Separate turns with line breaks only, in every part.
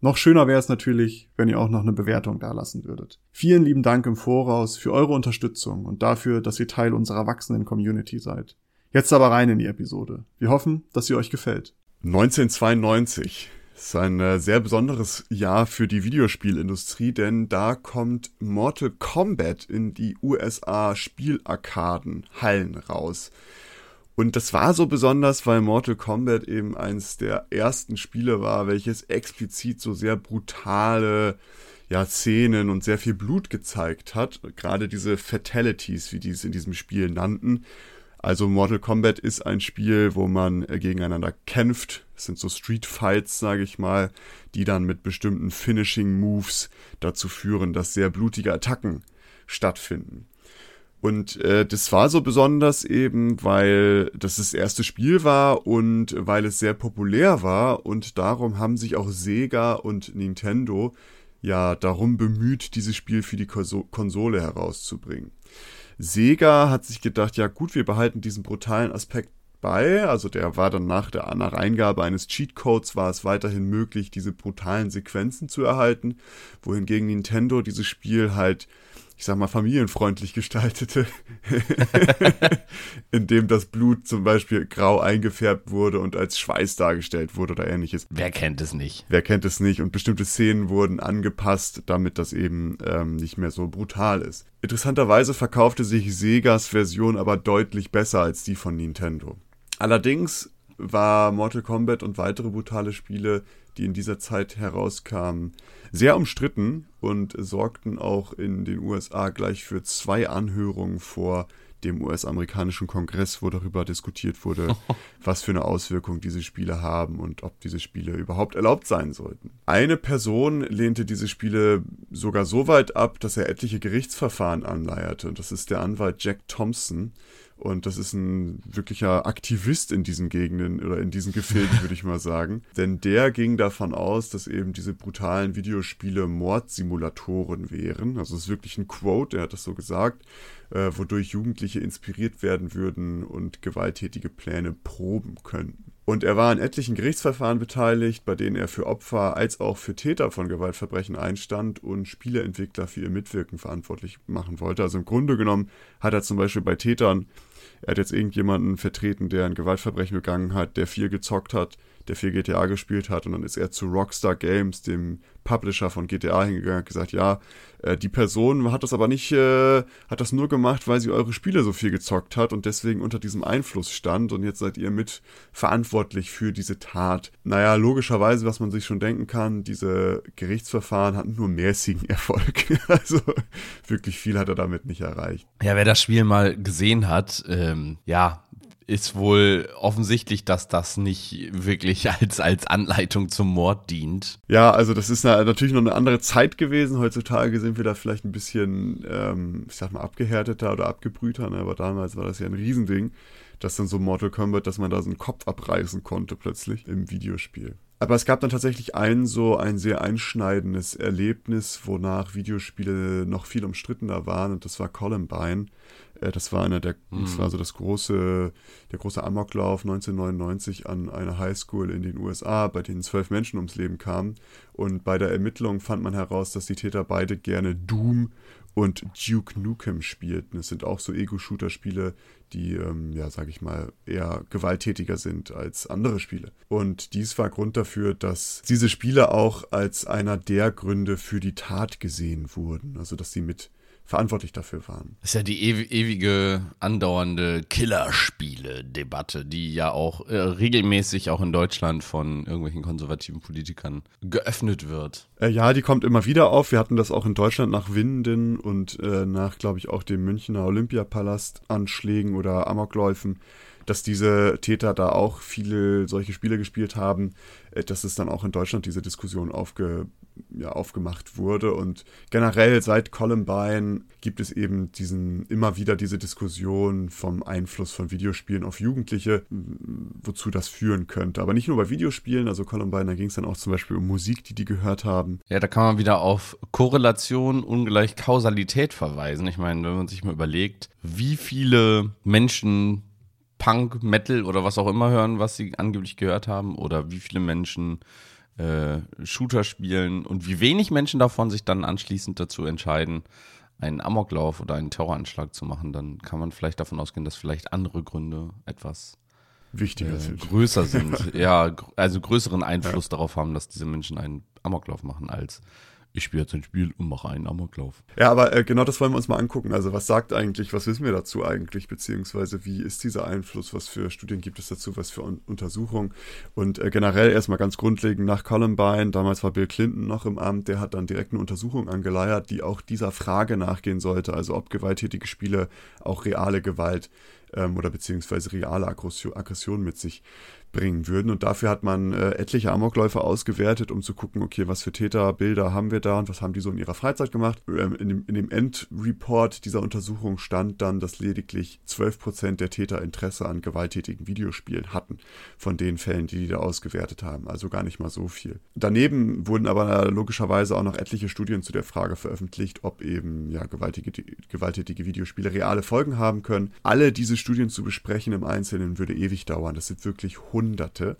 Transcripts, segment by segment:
Noch schöner wäre es natürlich, wenn ihr auch noch eine Bewertung dalassen würdet. Vielen lieben Dank im Voraus für eure Unterstützung und dafür, dass ihr Teil unserer wachsenden Community seid. Jetzt aber rein in die Episode. Wir hoffen, dass sie euch gefällt.
1992 ist ein äh, sehr besonderes Jahr für die Videospielindustrie, denn da kommt Mortal Kombat in die USA Spielarkaden Hallen raus. Und das war so besonders, weil Mortal Kombat eben eins der ersten Spiele war, welches explizit so sehr brutale ja, Szenen und sehr viel Blut gezeigt hat. Gerade diese Fatalities, wie die es in diesem Spiel nannten. Also Mortal Kombat ist ein Spiel, wo man äh, gegeneinander kämpft. Es sind so Street Fights, sage ich mal, die dann mit bestimmten Finishing Moves dazu führen, dass sehr blutige Attacken stattfinden. Und äh, das war so besonders eben, weil das das erste Spiel war und weil es sehr populär war und darum haben sich auch Sega und Nintendo ja darum bemüht, dieses Spiel für die Konsole herauszubringen. Sega hat sich gedacht, ja gut, wir behalten diesen brutalen Aspekt bei. Also der war dann nach der nach Eingabe eines Cheatcodes war es weiterhin möglich, diese brutalen Sequenzen zu erhalten, wohingegen Nintendo dieses Spiel halt ich sag mal, familienfreundlich gestaltete, in dem das Blut zum Beispiel grau eingefärbt wurde und als Schweiß dargestellt wurde oder ähnliches.
Wer kennt es nicht?
Wer kennt es nicht? Und bestimmte Szenen wurden angepasst, damit das eben ähm, nicht mehr so brutal ist. Interessanterweise verkaufte sich Segas Version aber deutlich besser als die von Nintendo. Allerdings war Mortal Kombat und weitere brutale Spiele, die in dieser Zeit herauskamen, sehr umstritten und sorgten auch in den USA gleich für zwei Anhörungen vor dem US-amerikanischen Kongress, wo darüber diskutiert wurde, was für eine Auswirkung diese Spiele haben und ob diese Spiele überhaupt erlaubt sein sollten. Eine Person lehnte diese Spiele sogar so weit ab, dass er etliche Gerichtsverfahren anleierte. Und das ist der Anwalt Jack Thompson, und das ist ein wirklicher Aktivist in diesen Gegenden oder in diesen Gefilden, würde ich mal sagen. Denn der ging davon aus, dass eben diese brutalen Videospiele Mordsimulatoren wären. Also es ist wirklich ein Quote, er hat das so gesagt, äh, wodurch Jugendliche inspiriert werden würden und gewalttätige Pläne proben könnten. Und er war an etlichen Gerichtsverfahren beteiligt, bei denen er für Opfer als auch für Täter von Gewaltverbrechen einstand und Spieleentwickler für ihr Mitwirken verantwortlich machen wollte. Also im Grunde genommen hat er zum Beispiel bei Tätern, er hat jetzt irgendjemanden vertreten, der ein Gewaltverbrechen begangen hat, der viel gezockt hat, der viel GTA gespielt hat und dann ist er zu Rockstar Games, dem Publisher von GTA, hingegangen und gesagt, ja, äh, die Person hat das aber nicht, äh, hat das nur gemacht, weil sie eure Spiele so viel gezockt hat und deswegen unter diesem Einfluss stand und jetzt seid ihr mit verantwortlich für diese Tat. Naja, logischerweise, was man sich schon denken kann, diese Gerichtsverfahren hatten nur mäßigen Erfolg. also wirklich viel hat er damit nicht erreicht.
Ja, wer das Spiel mal gesehen hat, ähm, ja, ist wohl offensichtlich, dass das nicht wirklich als, als Anleitung zum Mord dient.
Ja, also das ist natürlich noch eine andere Zeit gewesen. Heutzutage sind wir da vielleicht ein bisschen, ähm, ich sag mal, abgehärteter oder abgebrühter, ne? aber damals war das ja ein Riesending, dass dann so Mortal Kombat, dass man da so einen Kopf abreißen konnte plötzlich im Videospiel. Aber es gab dann tatsächlich ein so ein sehr einschneidendes Erlebnis, wonach Videospiele noch viel umstrittener waren und das war Columbine. Äh, das war einer der, mhm. das war so das große, der große Amoklauf 1999 an einer Highschool in den USA, bei denen zwölf Menschen ums Leben kamen. Und bei der Ermittlung fand man heraus, dass die Täter beide gerne Doom und Duke Nukem spielten. Es sind auch so Ego-Shooter-Spiele, die, ähm, ja, sag ich mal, eher gewalttätiger sind als andere Spiele. Und dies war Grund dafür, dass diese Spiele auch als einer der Gründe für die Tat gesehen wurden. Also, dass sie mit verantwortlich dafür waren.
Das ist ja die ewige andauernde Killerspiele-Debatte, die ja auch äh, regelmäßig auch in Deutschland von irgendwelchen konservativen Politikern geöffnet wird.
Äh, ja, die kommt immer wieder auf. Wir hatten das auch in Deutschland nach Winden und äh, nach, glaube ich, auch dem Münchner Olympiapalast Anschlägen oder Amokläufen dass diese Täter da auch viele solche Spiele gespielt haben, äh, dass es dann auch in Deutschland diese Diskussion aufge, ja, aufgemacht wurde. Und generell seit Columbine gibt es eben diesen, immer wieder diese Diskussion vom Einfluss von Videospielen auf Jugendliche, wozu das führen könnte. Aber nicht nur bei Videospielen, also Columbine, da ging es dann auch zum Beispiel um Musik, die die gehört haben.
Ja, da kann man wieder auf Korrelation ungleich Kausalität verweisen. Ich meine, wenn man sich mal überlegt, wie viele Menschen Punk, Metal oder was auch immer hören, was sie angeblich gehört haben, oder wie viele Menschen äh, Shooter spielen und wie wenig Menschen davon sich dann anschließend dazu entscheiden, einen Amoklauf oder einen Terroranschlag zu machen, dann kann man vielleicht davon ausgehen, dass vielleicht andere Gründe etwas
wichtiger
äh,
sind.
größer sind. ja, also größeren Einfluss ja. darauf haben, dass diese Menschen einen Amoklauf machen, als ich spiele jetzt ein Spiel und mache einen Amoklauf.
Ja, aber äh, genau das wollen wir uns mal angucken. Also was sagt eigentlich, was wissen wir dazu eigentlich, beziehungsweise wie ist dieser Einfluss, was für Studien gibt es dazu, was für Un Untersuchungen und äh, generell erstmal ganz grundlegend nach Columbine, damals war Bill Clinton noch im Amt, der hat dann direkt eine Untersuchung angeleiert, die auch dieser Frage nachgehen sollte, also ob gewalttätige Spiele auch reale Gewalt ähm, oder beziehungsweise reale Aggression, mit sich bringen würden. Und dafür hat man äh, etliche Amokläufe ausgewertet, um zu gucken, okay, was für Täterbilder haben wir da und was haben die so in ihrer Freizeit gemacht. Ähm, in, dem, dem Endreport dieser Untersuchung stand dann, dass lediglich 12% der Täter Interesse an gewalttätigen Videospielen hatten, von den Fällen, die die da ausgewertet haben. Also gar nicht mal so viel. Daneben wurden aber logischerweise auch noch etliche Studien zu der Frage veröffentlicht, ob eben ja gewaltige, gewalttätige Videospiele reale Folgen haben können. Alle diese Studien zu besprechen im Einzelnen würde ewig dauern. Das sind wirklich Hunderte.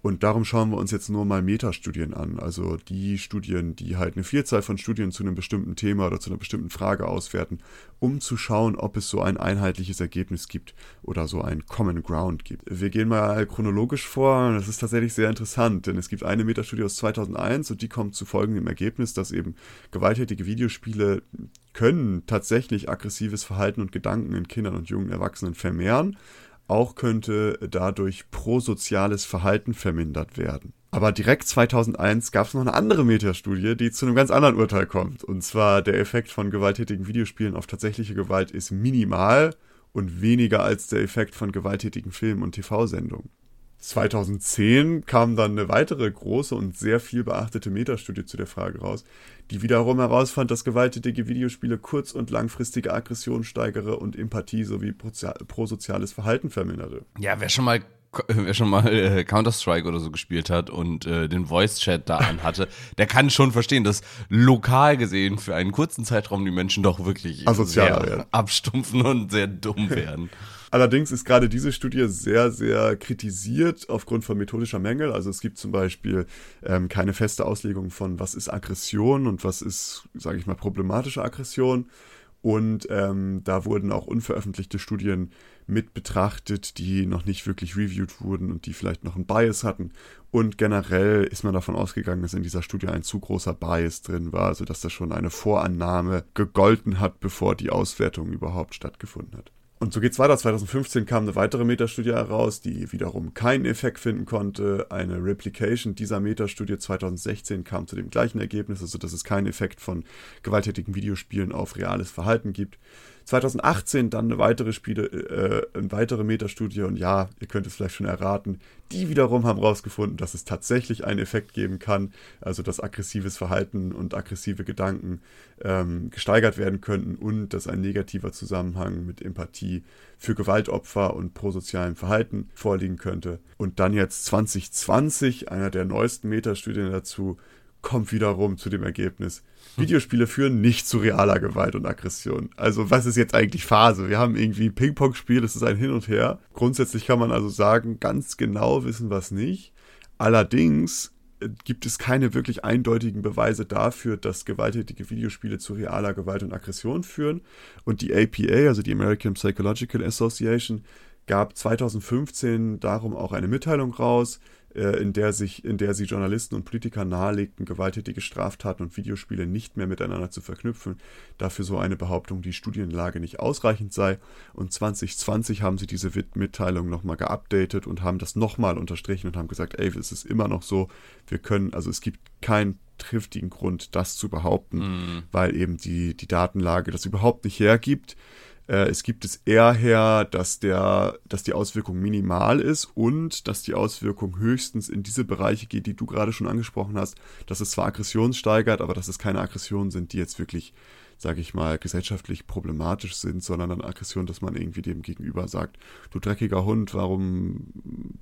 Und darum schauen wir uns jetzt nur mal Metastudien an, also die Studien, die halt eine Vielzahl von Studien zu einem bestimmten Thema oder zu einer bestimmten Frage auswerten, um zu schauen, ob es so ein einheitliches Ergebnis gibt oder so ein Common Ground gibt. Wir gehen mal chronologisch vor, das ist tatsächlich sehr interessant, denn es gibt eine Metastudie aus 2001 und die kommt zu folgendem Ergebnis, dass eben gewalttätige Videospiele können tatsächlich aggressives Verhalten und Gedanken in Kindern und jungen Erwachsenen vermehren auch könnte dadurch prosoziales Verhalten vermindert werden. Aber direkt 2001 gab es noch eine andere Metastudie, die zu einem ganz anderen Urteil kommt. Und zwar der Effekt von gewalttätigen Videospielen auf tatsächliche Gewalt ist minimal und weniger als der Effekt von gewalttätigen Filmen und TV-Sendungen. 2010 kam dann eine weitere große und sehr viel beachtete Metastudie zu der Frage raus, die wiederum herausfand, dass gewalttätige Videospiele kurz- und langfristige Aggression steigere und Empathie sowie prosoziales Verhalten verminderte.
Ja, wer schon mal wer schon mal äh, Counter-Strike oder so gespielt hat und äh, den Voice-Chat da anhatte, der kann schon verstehen, dass lokal gesehen für einen kurzen Zeitraum die Menschen doch wirklich
Asozialer werden.
abstumpfen und sehr dumm werden.
Allerdings ist gerade diese Studie sehr, sehr kritisiert aufgrund von methodischer Mängel. Also es gibt zum Beispiel ähm, keine feste Auslegung von, was ist Aggression und was ist, sage ich mal, problematische Aggression. Und ähm, da wurden auch unveröffentlichte Studien mit betrachtet, die noch nicht wirklich reviewed wurden und die vielleicht noch einen Bias hatten. Und generell ist man davon ausgegangen, dass in dieser Studie ein zu großer Bias drin war, also dass da schon eine Vorannahme gegolten hat, bevor die Auswertung überhaupt stattgefunden hat. Und so geht's weiter. 2015 kam eine weitere Metastudie heraus, die wiederum keinen Effekt finden konnte. Eine Replication dieser Metastudie 2016 kam zu dem gleichen Ergebnis, also dass es keinen Effekt von gewalttätigen Videospielen auf reales Verhalten gibt. 2018 dann eine weitere Spiele, äh, eine weitere Metastudie und ja, ihr könnt es vielleicht schon erraten, die wiederum haben herausgefunden, dass es tatsächlich einen Effekt geben kann, also dass aggressives Verhalten und aggressive Gedanken ähm, gesteigert werden könnten und dass ein negativer Zusammenhang mit Empathie für Gewaltopfer und prosozialem Verhalten vorliegen könnte. Und dann jetzt 2020, einer der neuesten Metastudien dazu, kommt wiederum zu dem Ergebnis, Videospiele führen nicht zu realer Gewalt und Aggression. Also was ist jetzt eigentlich Phase? Wir haben irgendwie ein Ping-Pong-Spiel, das ist ein Hin und Her. Grundsätzlich kann man also sagen, ganz genau wissen wir es nicht. Allerdings äh, gibt es keine wirklich eindeutigen Beweise dafür, dass gewalttätige Videospiele zu realer Gewalt und Aggression führen. Und die APA, also die American Psychological Association, gab 2015 darum auch eine Mitteilung raus, äh, in der, sich, in der sie Journalisten und Politiker nahelegten, gewalttätige Straftaten und Videospiele nicht mehr miteinander zu verknüpfen, dafür so eine Behauptung die Studienlage nicht ausreichend sei. Und 2020 haben sie diese Mitteilung nochmal geupdatet und haben das nochmal unterstrichen und haben gesagt, ey, es ist immer noch so, wir können, also es gibt keinen triftigen Grund, das zu behaupten, mm. weil eben die, die Datenlage das überhaupt nicht hergibt. Äh, es gibt es eher her, dass der, dass die Auswirkung minimal ist und dass die Auswirkung höchstens in diese Bereiche geht, die du gerade schon angesprochen hast, dass es zwar Aggression steigert, aber dass es keine Aggressionen sind, die jetzt wirklich sage ich mal, gesellschaftlich problematisch sind, sondern an Aggression, dass man irgendwie dem Gegenüber sagt, du dreckiger Hund, warum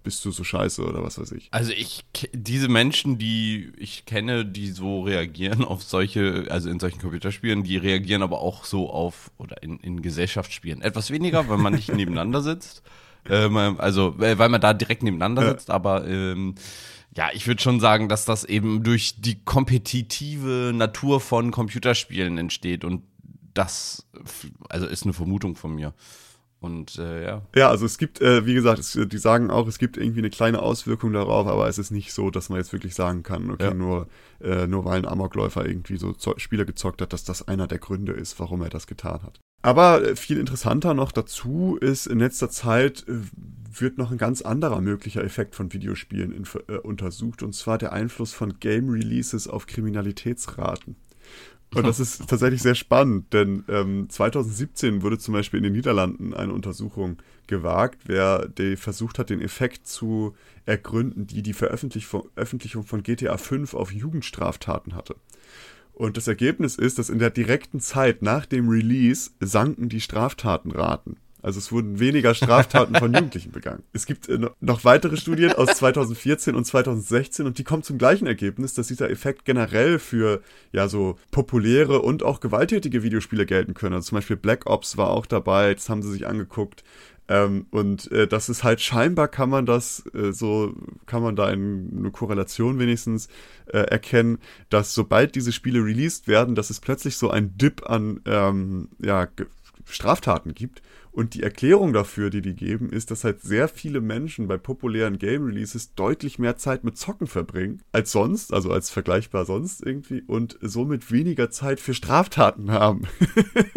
bist du so scheiße oder was weiß ich.
Also ich, diese Menschen, die ich kenne, die so reagieren auf solche, also in solchen Computerspielen, die reagieren aber auch so auf, oder in, in Gesellschaftsspielen. Etwas weniger, weil man nicht nebeneinander sitzt. Ähm, also, weil man da direkt nebeneinander sitzt, aber ähm, ja, ich würde schon sagen, dass das eben durch die kompetitive Natur von Computerspielen entsteht und das, also ist eine Vermutung von mir. Und äh, ja.
Ja, also es gibt, äh, wie gesagt, es, die sagen auch, es gibt irgendwie eine kleine Auswirkung darauf, aber es ist nicht so, dass man jetzt wirklich sagen kann, okay, ja. nur, äh, nur weil ein Amokläufer irgendwie so Spiele gezockt hat, dass das einer der Gründe ist, warum er das getan hat. Aber äh, viel interessanter noch dazu ist, in letzter Zeit äh, wird noch ein ganz anderer möglicher Effekt von Videospielen in, äh, untersucht, und zwar der Einfluss von Game Releases auf Kriminalitätsraten. Und das ist tatsächlich sehr spannend, denn ähm, 2017 wurde zum Beispiel in den Niederlanden eine Untersuchung gewagt, wer die versucht hat, den Effekt zu ergründen, die die Veröffentlichung von GTA 5 auf Jugendstraftaten hatte. Und das Ergebnis ist, dass in der direkten Zeit nach dem Release sanken die Straftatenraten. Also es wurden weniger Straftaten von Jugendlichen begangen. Es gibt äh, noch weitere Studien aus 2014 und 2016 und die kommen zum gleichen Ergebnis, dass dieser Effekt generell für ja so populäre und auch gewalttätige Videospiele gelten können. Also zum Beispiel Black Ops war auch dabei, das haben sie sich angeguckt. Ähm, und äh, das ist halt scheinbar kann man das äh, so, kann man da in, eine Korrelation wenigstens äh, erkennen, dass sobald diese Spiele released werden, dass es plötzlich so ein Dip an ähm, ja, Straftaten gibt und die Erklärung dafür, die die geben, ist, dass halt sehr viele Menschen bei populären Game Releases deutlich mehr Zeit mit Zocken verbringen als sonst, also als vergleichbar sonst irgendwie und somit weniger Zeit für Straftaten haben.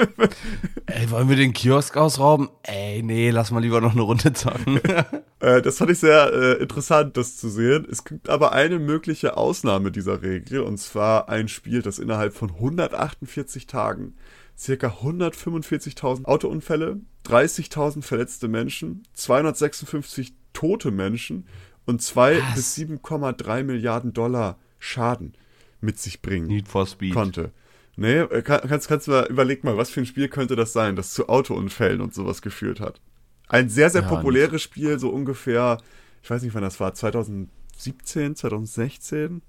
Ey, wollen wir den Kiosk ausrauben? Ey, nee, lass mal lieber noch eine Runde zocken.
äh, das fand ich sehr äh, interessant, das zu sehen. Es gibt aber eine mögliche Ausnahme dieser Regel und zwar ein Spiel, das innerhalb von 148 Tagen circa 145.000 Autounfälle, 30.000 verletzte Menschen, 256 tote Menschen und 2 Was? bis 7,3 Milliarden Dollar Schaden mit sich bringen
Need for Speed.
konnte. Nee, äh, kannst, kannst du mal, überleg mal, was für ein Spiel könnte das sein, das zu Autounfällen und sowas geführt hat. Ein sehr, sehr ja, populäres nicht. Spiel, so ungefähr, ich weiß nicht, wann das war, 2017, 2016?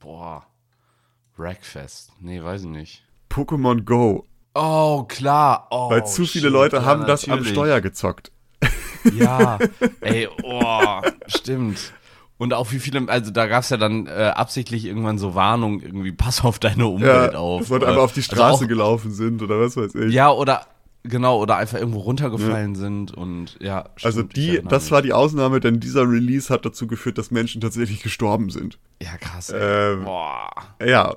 Boah. Wreckfest. Nee, weiß ich nicht.
Pokémon Go.
Oh, klar. Oh,
Weil zu viele shit. Leute ja, haben natürlich. das am Steuer gezockt.
Ja, ey, oh, stimmt. Und auch wie viele, also da gab es ja dann äh, absichtlich irgendwann so Warnungen, irgendwie pass auf deine Umwelt ja, auf.
Leute einfach auf die Straße also auch, gelaufen sind oder was weiß ich.
Ja, oder genau, oder einfach irgendwo runtergefallen ja. sind und ja.
Stimmt, also die, das mich. war die Ausnahme, denn dieser Release hat dazu geführt, dass Menschen tatsächlich gestorben sind.
Ja, krass.
Ähm, Boah. Ja,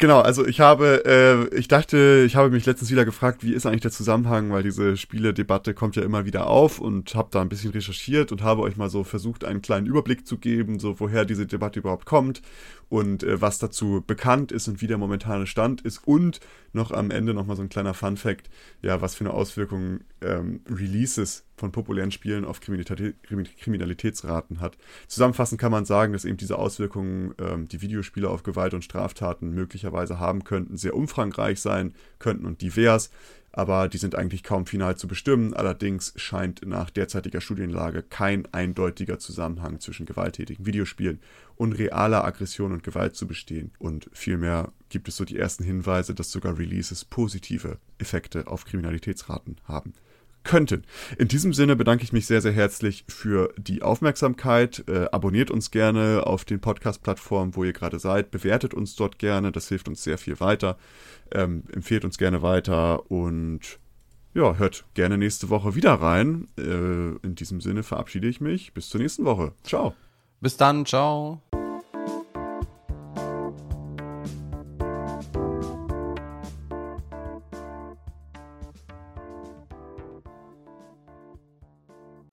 Genau, also ich habe, äh, ich dachte, ich habe mich letztens wieder gefragt, wie ist eigentlich der Zusammenhang, weil diese Spieledebatte kommt ja immer wieder auf und habe da ein bisschen recherchiert und habe euch mal so versucht, einen kleinen Überblick zu geben, so woher diese Debatte überhaupt kommt und äh, was dazu bekannt ist und wie der momentane Stand ist. Und noch am Ende nochmal so ein kleiner Fun Fact, ja, was für eine Auswirkung ähm, Releases von populären Spielen auf Kriminalität, Kriminalitätsraten hat. Zusammenfassend kann man sagen, dass eben diese Auswirkungen, ähm, die Videospiele auf Gewalt und Straftaten möglicherweise haben könnten, sehr umfangreich sein könnten und divers aber die sind eigentlich kaum final zu bestimmen. Allerdings scheint nach derzeitiger Studienlage kein eindeutiger Zusammenhang zwischen gewalttätigen Videospielen und realer Aggression und Gewalt zu bestehen. Und vielmehr gibt es so die ersten Hinweise, dass sogar Releases positive Effekte auf Kriminalitätsraten haben könnten. In diesem Sinne bedanke ich mich sehr, sehr herzlich für die Aufmerksamkeit. Äh, abonniert uns gerne auf den Podcast-Plattformen, wo ihr gerade seid. Bewertet uns dort gerne. Das hilft uns sehr viel weiter. Ähm, empfehlt uns gerne weiter und ja, hört gerne nächste Woche wieder rein. Äh, in diesem Sinne verabschiede ich mich. Bis zur nächsten Woche. Ciao.
Bis dann. Ciao.